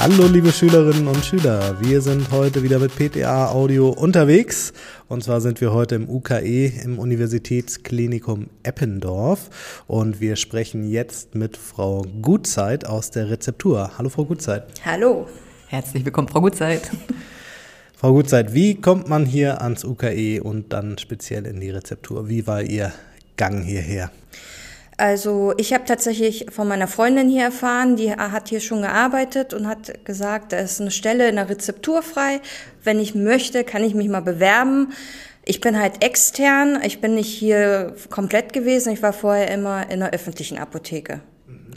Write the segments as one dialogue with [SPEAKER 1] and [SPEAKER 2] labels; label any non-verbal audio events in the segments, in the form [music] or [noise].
[SPEAKER 1] Hallo liebe Schülerinnen und Schüler, wir sind heute wieder mit PTA Audio unterwegs und zwar sind wir heute im UKE im Universitätsklinikum Eppendorf und wir sprechen jetzt mit Frau Gutzeit aus der Rezeptur. Hallo Frau Gutzeit.
[SPEAKER 2] Hallo. Herzlich willkommen Frau Gutzeit. [laughs]
[SPEAKER 1] Frau Gutzeit, wie kommt man hier ans UKE und dann speziell in die Rezeptur? Wie war Ihr Gang hierher?
[SPEAKER 2] Also ich habe tatsächlich von meiner Freundin hier erfahren, die hat hier schon gearbeitet und hat gesagt, da ist eine Stelle in der Rezeptur frei. Wenn ich möchte, kann ich mich mal bewerben. Ich bin halt extern, ich bin nicht hier komplett gewesen, ich war vorher immer in der öffentlichen Apotheke.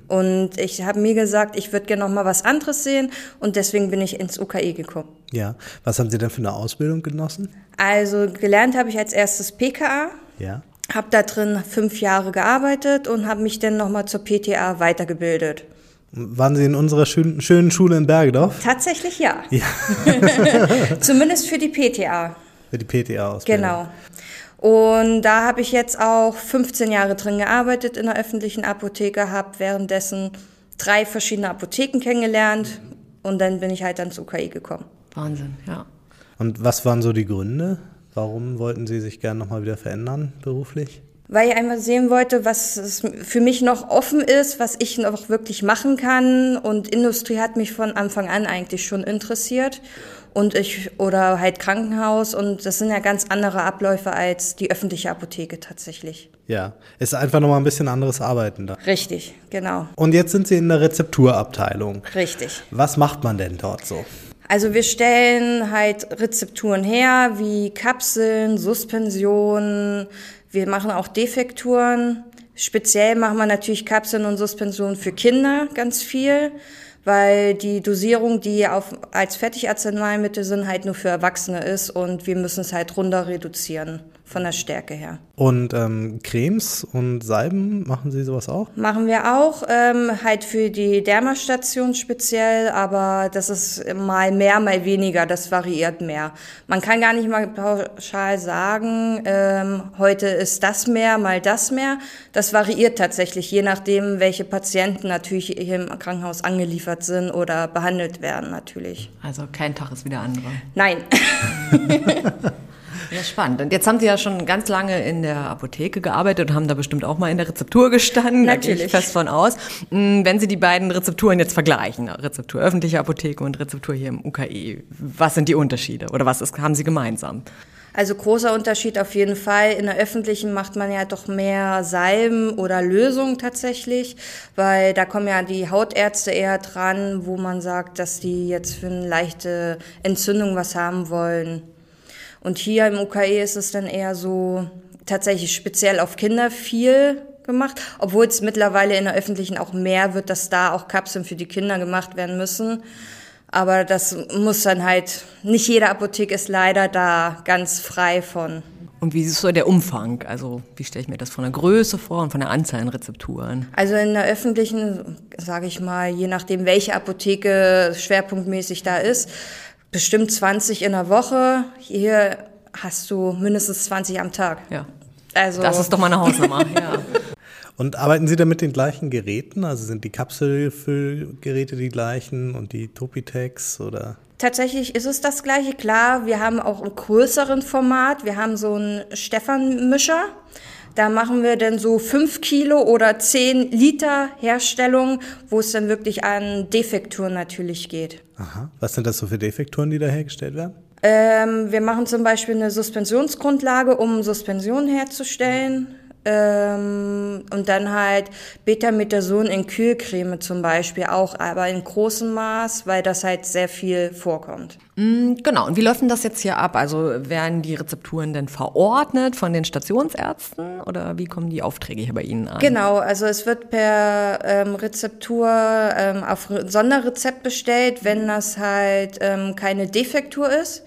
[SPEAKER 2] Und ich habe mir gesagt, ich würde gerne noch mal was anderes sehen und deswegen bin ich ins UKE gekommen.
[SPEAKER 1] Ja, was haben Sie denn für eine Ausbildung genossen?
[SPEAKER 2] Also gelernt habe ich als erstes PKA.
[SPEAKER 1] Ja
[SPEAKER 2] habe da drin fünf Jahre gearbeitet und habe mich dann nochmal zur PTA weitergebildet.
[SPEAKER 1] Waren Sie in unserer schönen, schönen Schule in Bergedorf?
[SPEAKER 2] Tatsächlich ja. ja. [laughs] [laughs] Zumindest für die PTA.
[SPEAKER 1] Für die PTA aus.
[SPEAKER 2] Genau. Und da habe ich jetzt auch 15 Jahre drin gearbeitet in der öffentlichen Apotheke, habe währenddessen drei verschiedene Apotheken kennengelernt und dann bin ich halt ans UKI gekommen.
[SPEAKER 3] Wahnsinn, ja.
[SPEAKER 1] Und was waren so die Gründe? Warum wollten Sie sich gerne nochmal wieder verändern beruflich?
[SPEAKER 2] Weil ich einmal sehen wollte, was für mich noch offen ist, was ich noch wirklich machen kann. Und Industrie hat mich von Anfang an eigentlich schon interessiert. Und ich, oder halt Krankenhaus. Und das sind ja ganz andere Abläufe als die öffentliche Apotheke tatsächlich.
[SPEAKER 1] Ja, ist einfach nochmal ein bisschen anderes Arbeiten da.
[SPEAKER 2] Richtig, genau.
[SPEAKER 1] Und jetzt sind Sie in der Rezepturabteilung.
[SPEAKER 2] Richtig.
[SPEAKER 1] Was macht man denn dort so?
[SPEAKER 2] Also wir stellen halt Rezepturen her, wie Kapseln, Suspensionen. Wir machen auch Defekturen. Speziell machen wir natürlich Kapseln und Suspensionen für Kinder ganz viel, weil die Dosierung, die auf, als Fertigarzneimittel sind, halt nur für Erwachsene ist und wir müssen es halt runter reduzieren von der Stärke her.
[SPEAKER 1] Und ähm, Cremes und Salben, machen Sie sowas auch?
[SPEAKER 2] Machen wir auch, ähm, halt für die Dermastation speziell, aber das ist mal mehr, mal weniger, das variiert mehr. Man kann gar nicht mal pauschal sagen, ähm, heute ist das mehr, mal das mehr. Das variiert tatsächlich, je nachdem, welche Patienten natürlich hier im Krankenhaus angeliefert sind oder behandelt werden natürlich.
[SPEAKER 3] Also kein Tag ist wie der andere.
[SPEAKER 2] Nein. [laughs] [laughs]
[SPEAKER 3] Ja, spannend. Und jetzt haben Sie ja schon ganz lange in der Apotheke gearbeitet und haben da bestimmt auch mal in der Rezeptur gestanden.
[SPEAKER 2] Natürlich. Da
[SPEAKER 3] gehe ich fest von aus. Hm, wenn Sie die beiden Rezepturen jetzt vergleichen, Rezeptur öffentliche Apotheke und Rezeptur hier im UKE, was sind die Unterschiede oder was ist, haben Sie gemeinsam?
[SPEAKER 2] Also großer Unterschied auf jeden Fall. In der öffentlichen macht man ja doch mehr Salben oder Lösungen tatsächlich, weil da kommen ja die Hautärzte eher dran, wo man sagt, dass die jetzt für eine leichte Entzündung was haben wollen. Und hier im UKE ist es dann eher so tatsächlich speziell auf Kinder viel gemacht, obwohl es mittlerweile in der öffentlichen auch mehr wird, dass da auch Kapseln für die Kinder gemacht werden müssen. Aber das muss dann halt, nicht jede Apotheke ist leider da ganz frei von.
[SPEAKER 3] Und wie ist so der Umfang? Also wie stelle ich mir das von der Größe vor und von der Anzahl an Rezepturen?
[SPEAKER 2] Also in der öffentlichen, sage ich mal, je nachdem, welche Apotheke schwerpunktmäßig da ist, bestimmt 20 in der Woche. Hier hast du mindestens 20 am Tag.
[SPEAKER 3] Ja. Also das ist doch mal eine Hausnummer. [laughs] ja.
[SPEAKER 1] Und arbeiten Sie da mit den gleichen Geräten? Also sind die Kapselfüllgeräte die gleichen und die Topitex oder?
[SPEAKER 2] Tatsächlich ist es das gleiche. Klar, wir haben auch ein größeren Format. Wir haben so einen Stefan-Mischer. Da machen wir dann so fünf Kilo oder zehn Liter Herstellung, wo es dann wirklich an Defekturen natürlich geht.
[SPEAKER 1] Aha. Was sind das so für Defekturen, die da hergestellt werden?
[SPEAKER 2] Ähm, wir machen zum Beispiel eine Suspensionsgrundlage, um Suspension herzustellen. Ähm, und dann halt Betamethason in Kühlcreme zum Beispiel auch, aber in großem Maß, weil das halt sehr viel vorkommt.
[SPEAKER 3] Mm, genau, und wie läuft denn das jetzt hier ab? Also werden die Rezepturen denn verordnet von den Stationsärzten oder wie kommen die Aufträge hier bei Ihnen an?
[SPEAKER 2] Genau, also es wird per ähm, Rezeptur ähm, auf Sonderrezept bestellt, wenn das halt ähm, keine Defektur ist.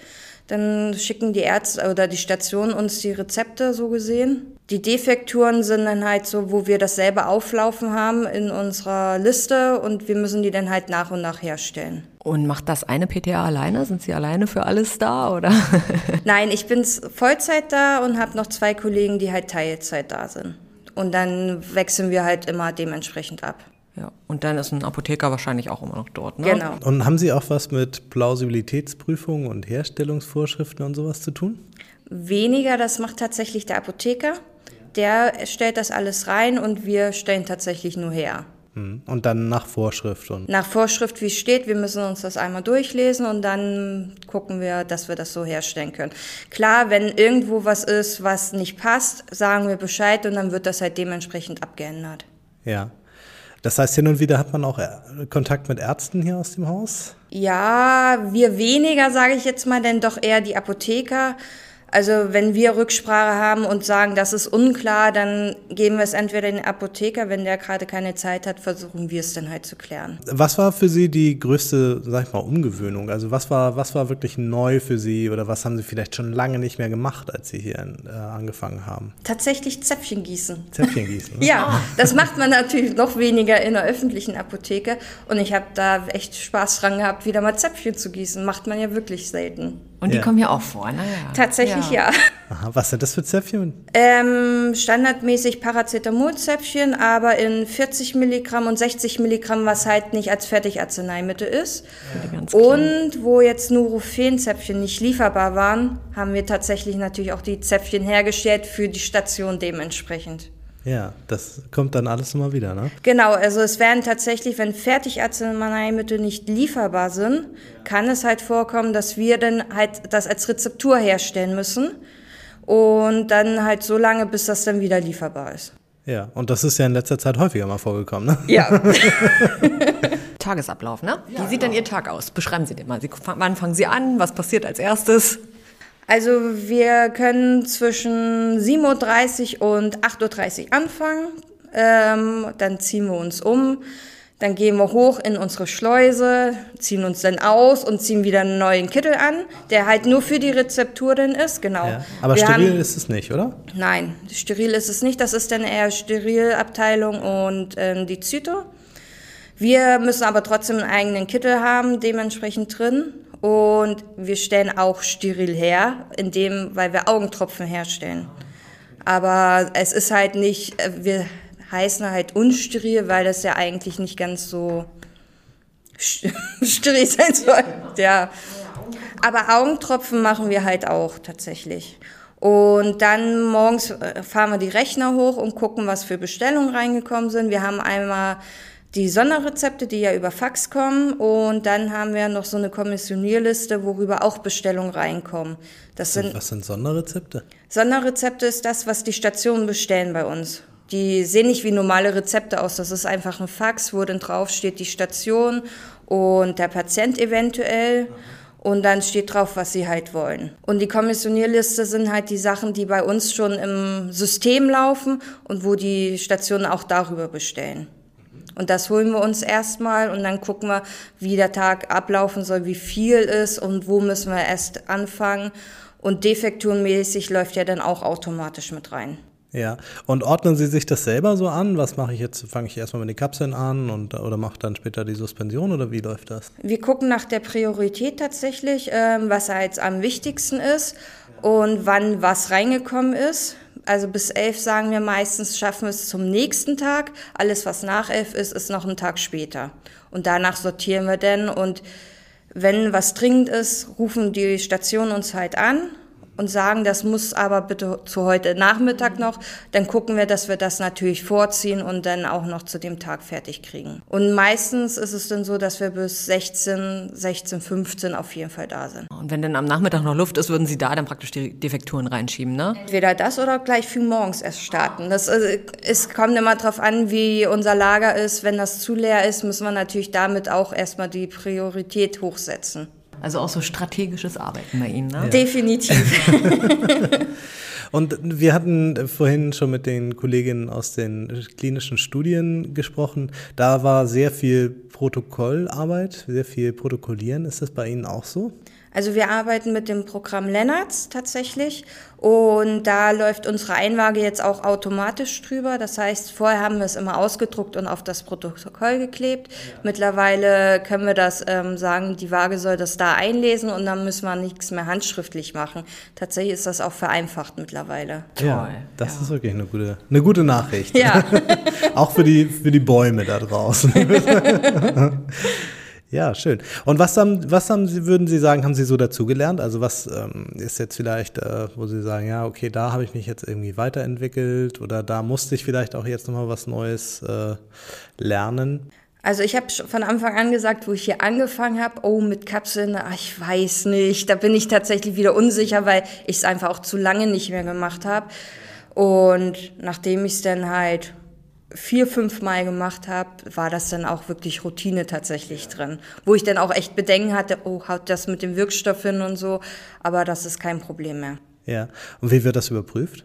[SPEAKER 2] Dann schicken die Ärzte oder die Station uns die Rezepte so gesehen. Die Defekturen sind dann halt so, wo wir dasselbe auflaufen haben in unserer Liste und wir müssen die dann halt nach und nach herstellen.
[SPEAKER 3] Und macht das eine PTA alleine? Sind Sie alleine für alles da oder? [laughs]
[SPEAKER 2] Nein, ich bin Vollzeit da und habe noch zwei Kollegen, die halt Teilzeit da sind. Und dann wechseln wir halt immer dementsprechend ab.
[SPEAKER 3] Ja, und dann ist ein Apotheker wahrscheinlich auch immer noch dort, ne?
[SPEAKER 2] Genau.
[SPEAKER 1] Und haben Sie auch was mit Plausibilitätsprüfungen und Herstellungsvorschriften und sowas zu tun?
[SPEAKER 2] Weniger, das macht tatsächlich der Apotheker. Der stellt das alles rein und wir stellen tatsächlich nur her.
[SPEAKER 1] Hm. Und dann nach Vorschrift und.
[SPEAKER 2] Nach Vorschrift, wie es steht, wir müssen uns das einmal durchlesen und dann gucken wir, dass wir das so herstellen können. Klar, wenn irgendwo was ist, was nicht passt, sagen wir Bescheid und dann wird das halt dementsprechend abgeändert.
[SPEAKER 1] Ja. Das heißt, hin und wieder hat man auch äh, Kontakt mit Ärzten hier aus dem Haus?
[SPEAKER 2] Ja, wir weniger, sage ich jetzt mal, denn doch eher die Apotheker. Also wenn wir Rücksprache haben und sagen, das ist unklar, dann geben wir es entweder den Apotheker, wenn der gerade keine Zeit hat, versuchen wir es dann halt zu klären.
[SPEAKER 1] Was war für Sie die größte, sag ich mal, Umgewöhnung? Also was war, was war wirklich neu für Sie oder was haben Sie vielleicht schon lange nicht mehr gemacht, als Sie hier äh, angefangen haben?
[SPEAKER 2] Tatsächlich Zäpfchen gießen.
[SPEAKER 1] Zäpfchen gießen. Ne? [laughs]
[SPEAKER 2] Ja, das macht man natürlich noch weniger in der öffentlichen Apotheke und ich habe da echt Spaß dran gehabt, wieder mal Zäpfchen zu gießen. Macht man ja wirklich selten.
[SPEAKER 3] Und die
[SPEAKER 1] Ja.
[SPEAKER 3] kommen hier auch vor, ne? Ja.
[SPEAKER 2] Tatsächlich ja.
[SPEAKER 1] Aha, was sind das für Zäpfchen?
[SPEAKER 2] Ähm, standardmäßig Paracetamolzäpfchen, aber in 40 Milligramm und 60 Milligramm, was halt nicht als Fertigarzneimittel ist.
[SPEAKER 3] Die.
[SPEAKER 2] Und wo jetzt Nurofen-Zäpfchen nicht lieferbar waren, haben wir tatsächlich natürlich auch die Zäpfchen hergestellt für die Station dementsprechend.
[SPEAKER 1] Ja, das kommt dann alles immer wieder, ne?
[SPEAKER 2] Genau, also es werden tatsächlich, wenn Fertigarzneimittel nicht lieferbar sind, kann es halt vorkommen, dass wir dann halt das als Rezeptur herstellen müssen und dann halt so lange, bis das dann wieder lieferbar ist.
[SPEAKER 1] Ja, und das ist ja in letzter Zeit häufiger mal vorgekommen, ne?
[SPEAKER 2] Ja. [laughs]
[SPEAKER 3] Tagesablauf, ne? Wie sieht denn Ihr Tag aus? Beschreiben Sie den mal. Sie, wann fangen Sie an? Was passiert als erstes?
[SPEAKER 2] Also wir können zwischen 7.30 Uhr und 8.30 Uhr anfangen. Ähm, dann ziehen wir uns um. Dann gehen wir hoch in unsere Schleuse, ziehen uns dann aus und ziehen wieder einen neuen Kittel an, der halt nur für die Rezeptur dann ist, genau.
[SPEAKER 1] Ja. Aber
[SPEAKER 2] wir
[SPEAKER 1] steril
[SPEAKER 2] haben,
[SPEAKER 1] ist es nicht, oder?
[SPEAKER 2] Nein, steril ist es nicht. Das ist dann eher Sterilabteilung und ähm, die Zyto. Wir müssen aber trotzdem einen eigenen Kittel haben, dementsprechend drin. Und wir stellen auch steril her, indem, weil wir Augentropfen herstellen. Aber es ist halt nicht, äh, wir heißen halt unsteril, weil das ja eigentlich nicht ganz so st- [laughs] steril sein soll. Ja. Aber Augentropfen machen wir halt auch tatsächlich. Und dann morgens äh, fahren wir die Rechner hoch und gucken, was für Bestellungen reingekommen sind. Wir haben einmal die Sonderrezepte, die ja über Fax kommen. Und dann haben wir noch so eine Kommissionierliste, worüber auch Bestellungen reinkommen. Das sind
[SPEAKER 1] Was sind Sonderrezepte?
[SPEAKER 2] Sonderrezepte ist das, was die Stationen bestellen bei uns. Die sehen nicht wie normale Rezepte aus. Das ist einfach ein Fax, wo dann drauf steht die Station und der Patient eventuell. Und dann steht drauf, was sie halt wollen. Und die Kommissionierliste sind halt die Sachen, die bei uns schon im System laufen und wo die Stationen auch darüber bestellen. Und das holen wir uns erstmal und dann gucken wir, wie der Tag ablaufen soll, wie viel ist und wo müssen wir erst anfangen. Und defekturenmäßig läuft ja dann auch automatisch mit rein.
[SPEAKER 1] Ja. Und ordnen Sie sich das selber so an? Was mache ich jetzt? Fange ich erstmal mit den Kapseln an und oder mache dann später die Suspension oder wie läuft das?
[SPEAKER 2] Wir gucken nach der Priorität tatsächlich, ähm, was jetzt am wichtigsten ist und wann was reingekommen ist. Also bis elf sagen wir meistens, schaffen wir es zum nächsten Tag. Alles, was nach elf ist, ist noch ein Tag später. Und danach sortieren wir dann. Und wenn was dringend ist, rufen die Stationen uns halt an und sagen, das muss aber bitte zu heute Nachmittag noch. Dann gucken wir, dass wir das natürlich vorziehen und dann auch noch zu dem Tag fertig kriegen. Und meistens ist es dann so, dass wir bis 16, 16, 15 auf jeden Fall da sind.
[SPEAKER 3] Und wenn dann am Nachmittag noch Luft ist, würden Sie da dann praktisch die Defekturen reinschieben, ne?
[SPEAKER 2] Entweder das oder gleich früh morgens erst starten. Das es kommt immer drauf an, wie unser Lager ist. Wenn das zu leer ist, müssen wir natürlich damit auch erstmal die Priorität hochsetzen.
[SPEAKER 3] Also auch so strategisches Arbeiten bei Ihnen, ne?
[SPEAKER 2] Definitiv. [laughs] [laughs]
[SPEAKER 1] Und wir hatten vorhin schon mit den Kolleginnen aus den klinischen Studien gesprochen. Da war sehr viel Protokollarbeit, sehr viel Protokollieren. Ist das bei Ihnen auch so?
[SPEAKER 2] Also wir arbeiten mit dem Programm Lennart's tatsächlich und da läuft unsere Einwaage jetzt auch automatisch drüber. Das heißt, vorher haben wir es immer ausgedruckt und auf das Protokoll geklebt. Ja. Mittlerweile können wir das ähm, sagen, die Waage soll das da einlesen und dann müssen wir nichts mehr handschriftlich machen. Tatsächlich ist das auch vereinfacht mittlerweile.
[SPEAKER 1] Ja, das ja. ist wirklich eine gute, eine gute Nachricht. Ja. [laughs] auch für die, für die Bäume da draußen. [laughs] Ja, schön. Und was haben, was haben Sie, würden Sie sagen, haben Sie so dazugelernt? Also was ähm, ist jetzt vielleicht, äh, wo Sie sagen, ja, okay, da habe ich mich jetzt irgendwie weiterentwickelt oder da musste ich vielleicht auch jetzt nochmal was Neues äh, lernen?
[SPEAKER 2] Also ich habe von Anfang an gesagt, wo ich hier angefangen habe, oh, mit Kapseln, ach, ich weiß nicht, da bin ich tatsächlich wieder unsicher, weil ich es einfach auch zu lange nicht mehr gemacht habe. Und nachdem ich es dann halt vier, fünf Mal gemacht habe, war das dann auch wirklich Routine tatsächlich drin. Wo ich dann auch echt Bedenken hatte, oh, haut das mit dem Wirkstoff hin und so, aber das ist kein Problem mehr.
[SPEAKER 1] Ja, und wie wird das überprüft?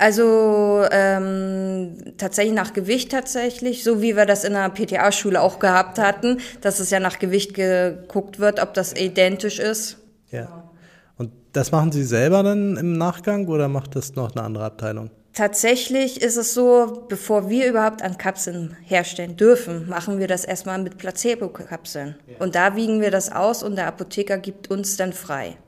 [SPEAKER 2] Also ähm, tatsächlich nach Gewicht tatsächlich, so wie wir das in der PTA-Schule auch gehabt hatten, dass es ja nach Gewicht geguckt wird, ob das identisch ist.
[SPEAKER 1] Ja. Und das machen Sie selber dann im Nachgang oder macht das noch eine andere Abteilung?
[SPEAKER 2] Tatsächlich ist es so, bevor wir überhaupt an Kapseln herstellen dürfen, machen wir das erstmal mit Placebo-Kapseln. Ja. Und da wiegen wir das aus und der Apotheker gibt uns dann frei.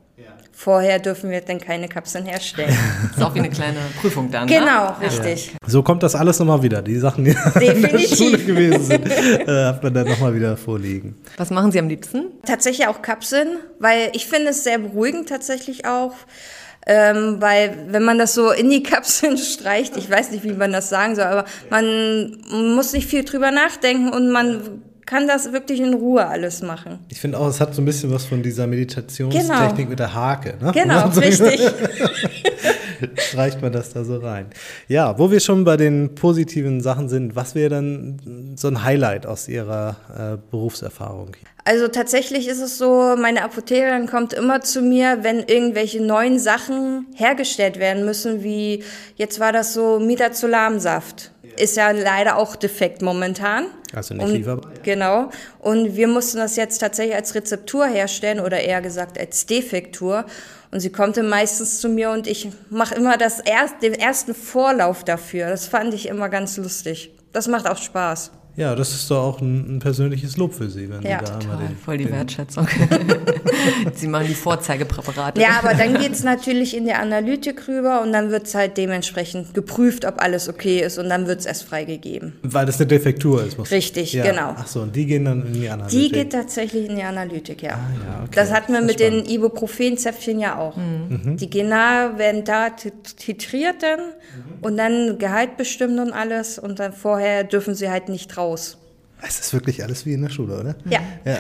[SPEAKER 2] Vorher dürfen wir dann keine Kapseln herstellen.
[SPEAKER 3] Das [laughs] ist auch wie eine kleine Prüfung dann.
[SPEAKER 2] Ne? Genau, ne? richtig.
[SPEAKER 1] Ja. So kommt das alles nochmal wieder. Die Sachen, die Definitiv. in der Schule gewesen sind, äh, hat man dann nochmal wieder vorliegen.
[SPEAKER 3] Was machen Sie am liebsten?
[SPEAKER 2] Tatsächlich auch Kapseln, weil ich finde es sehr beruhigend tatsächlich auch. Ähm, weil wenn man das so in die Kapseln [laughs] streicht, ich weiß nicht, wie man das sagen soll, aber man muss nicht viel drüber nachdenken und man kann das wirklich in Ruhe alles machen.
[SPEAKER 1] Ich finde auch, es hat so ein bisschen was von dieser Meditationstechnik genau. mit der Hake. Ne?
[SPEAKER 2] Genau, so richtig. [laughs]
[SPEAKER 1] streicht man das da so rein. Ja, wo wir schon bei den positiven Sachen sind, was wäre dann so ein Highlight aus Ihrer äh, Berufserfahrung?
[SPEAKER 2] Also tatsächlich ist es so, meine Apothekerin kommt immer zu mir, wenn irgendwelche neuen Sachen hergestellt werden müssen, wie jetzt war das so Midazolamsaft. Ist ja leider auch defekt momentan.
[SPEAKER 1] Also nicht lieferbar.
[SPEAKER 2] Genau. Und wir mussten das jetzt tatsächlich als Rezeptur herstellen oder eher gesagt als Defektur. Und sie kommt dann meistens zu mir und ich mache immer das erst, den ersten Vorlauf dafür. Das fand ich immer ganz lustig. Das macht auch Spaß.
[SPEAKER 1] Ja, das ist doch auch ein, ein, persönliches Lob für Sie, wenn
[SPEAKER 3] ja,
[SPEAKER 1] Sie da
[SPEAKER 3] total, den, voll die Wertschätzung. [laughs] Sie machen die Vorzeigepräparate.
[SPEAKER 2] Ja, aber dann geht es natürlich in die Analytik rüber und dann wird es halt dementsprechend geprüft, ob alles okay ist und dann wird es erst freigegeben.
[SPEAKER 1] Weil das eine Defektur ist. Muss
[SPEAKER 2] Richtig, ja. genau.
[SPEAKER 1] Ach so, und die gehen dann in die Analytik?
[SPEAKER 2] Die geht tatsächlich in die Analytik, ja. Ah, ja okay. Das hatten wir mit spannend. den Ibuprofen-Zäpfchen ja auch. Mhm. Die Gena werden da titriert dann mhm. und dann Gehalt bestimmt und alles und dann vorher dürfen sie halt nicht drauf raus.
[SPEAKER 1] Es ist wirklich alles wie in der Schule, oder?
[SPEAKER 2] Ja.
[SPEAKER 1] Ja,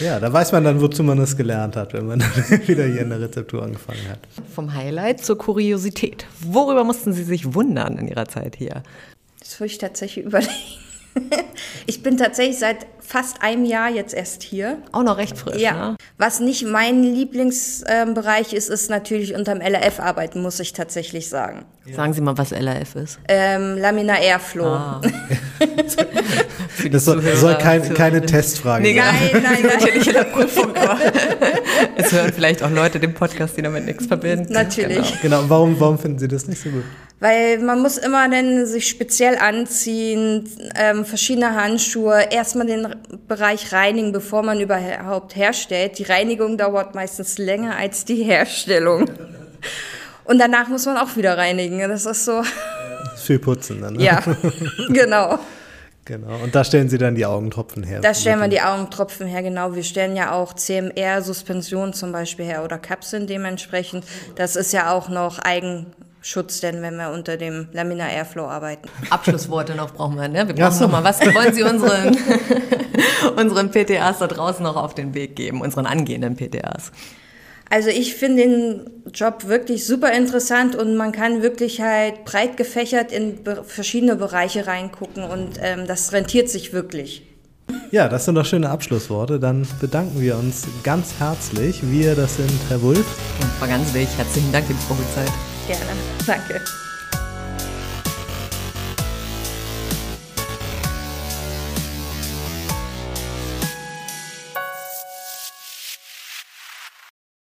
[SPEAKER 1] [laughs] ja da weiß man dann, wozu man es gelernt hat, wenn man dann [laughs] wieder hier in der Rezeptur angefangen hat.
[SPEAKER 3] Vom Highlight zur Kuriosität. Worüber mussten Sie sich wundern in Ihrer Zeit hier?
[SPEAKER 2] Das würde ich tatsächlich [laughs] überlegen. [laughs] Ich bin tatsächlich seit fast einem Jahr jetzt erst hier.
[SPEAKER 3] Auch noch recht frisch.
[SPEAKER 2] Ja.
[SPEAKER 3] Ne?
[SPEAKER 2] Was nicht mein Lieblingsbereich ist, ist natürlich unterm LRF arbeiten, muss ich tatsächlich sagen.
[SPEAKER 3] Ja. Sagen Sie mal, was LRF ist.
[SPEAKER 2] Ähm, Laminar Airflow. Ah. [laughs]
[SPEAKER 1] das soll, soll kein, keine Testfrage
[SPEAKER 3] nee, sein. Nein, nein, nein. [laughs] Natürlich in der Prüfung, aber es hören vielleicht auch Leute den Podcast, die damit nichts verbinden.
[SPEAKER 2] Natürlich.
[SPEAKER 1] Genau, genau. Warum, warum finden Sie das nicht so gut?
[SPEAKER 2] Weil man muss immer dann sich speziell anziehen, ähm, verschiedene Handschuhe, erstmal den Bereich reinigen, bevor man überhaupt herstellt. Die Reinigung dauert meistens länger als die Herstellung. Und danach muss man auch wieder reinigen. Das ist so.
[SPEAKER 1] Viel putzen dann. Ne?
[SPEAKER 2] Ja, genau.
[SPEAKER 1] Genau. Und da stellen Sie dann die Augentropfen her.
[SPEAKER 2] Da stellen wir die Augentropfen her, genau. Wir stellen ja auch CMR-Suspensionen zum Beispiel her oder Kapseln dementsprechend. Das ist ja auch noch eigen Schutz denn, wenn wir unter dem Laminar Airflow arbeiten.
[SPEAKER 3] Abschlussworte noch brauchen wir, ne? Wir brauchen so. noch mal, was wollen Sie [laughs] unseren, [laughs] unseren PTAs da draußen noch auf den Weg geben, unseren angehenden PTAs?
[SPEAKER 2] Also ich finde den Job wirklich super interessant und man kann wirklich halt breit gefächert in verschiedene Bereiche reingucken und ähm, das rentiert sich wirklich.
[SPEAKER 1] Ja, das sind doch schöne Abschlussworte. Dann bedanken wir uns ganz herzlich. Wir, das sind Herr Wulff.
[SPEAKER 3] Und Frau Ganswig, herzlichen Dank für die Probezeit.
[SPEAKER 2] Gerne. Danke.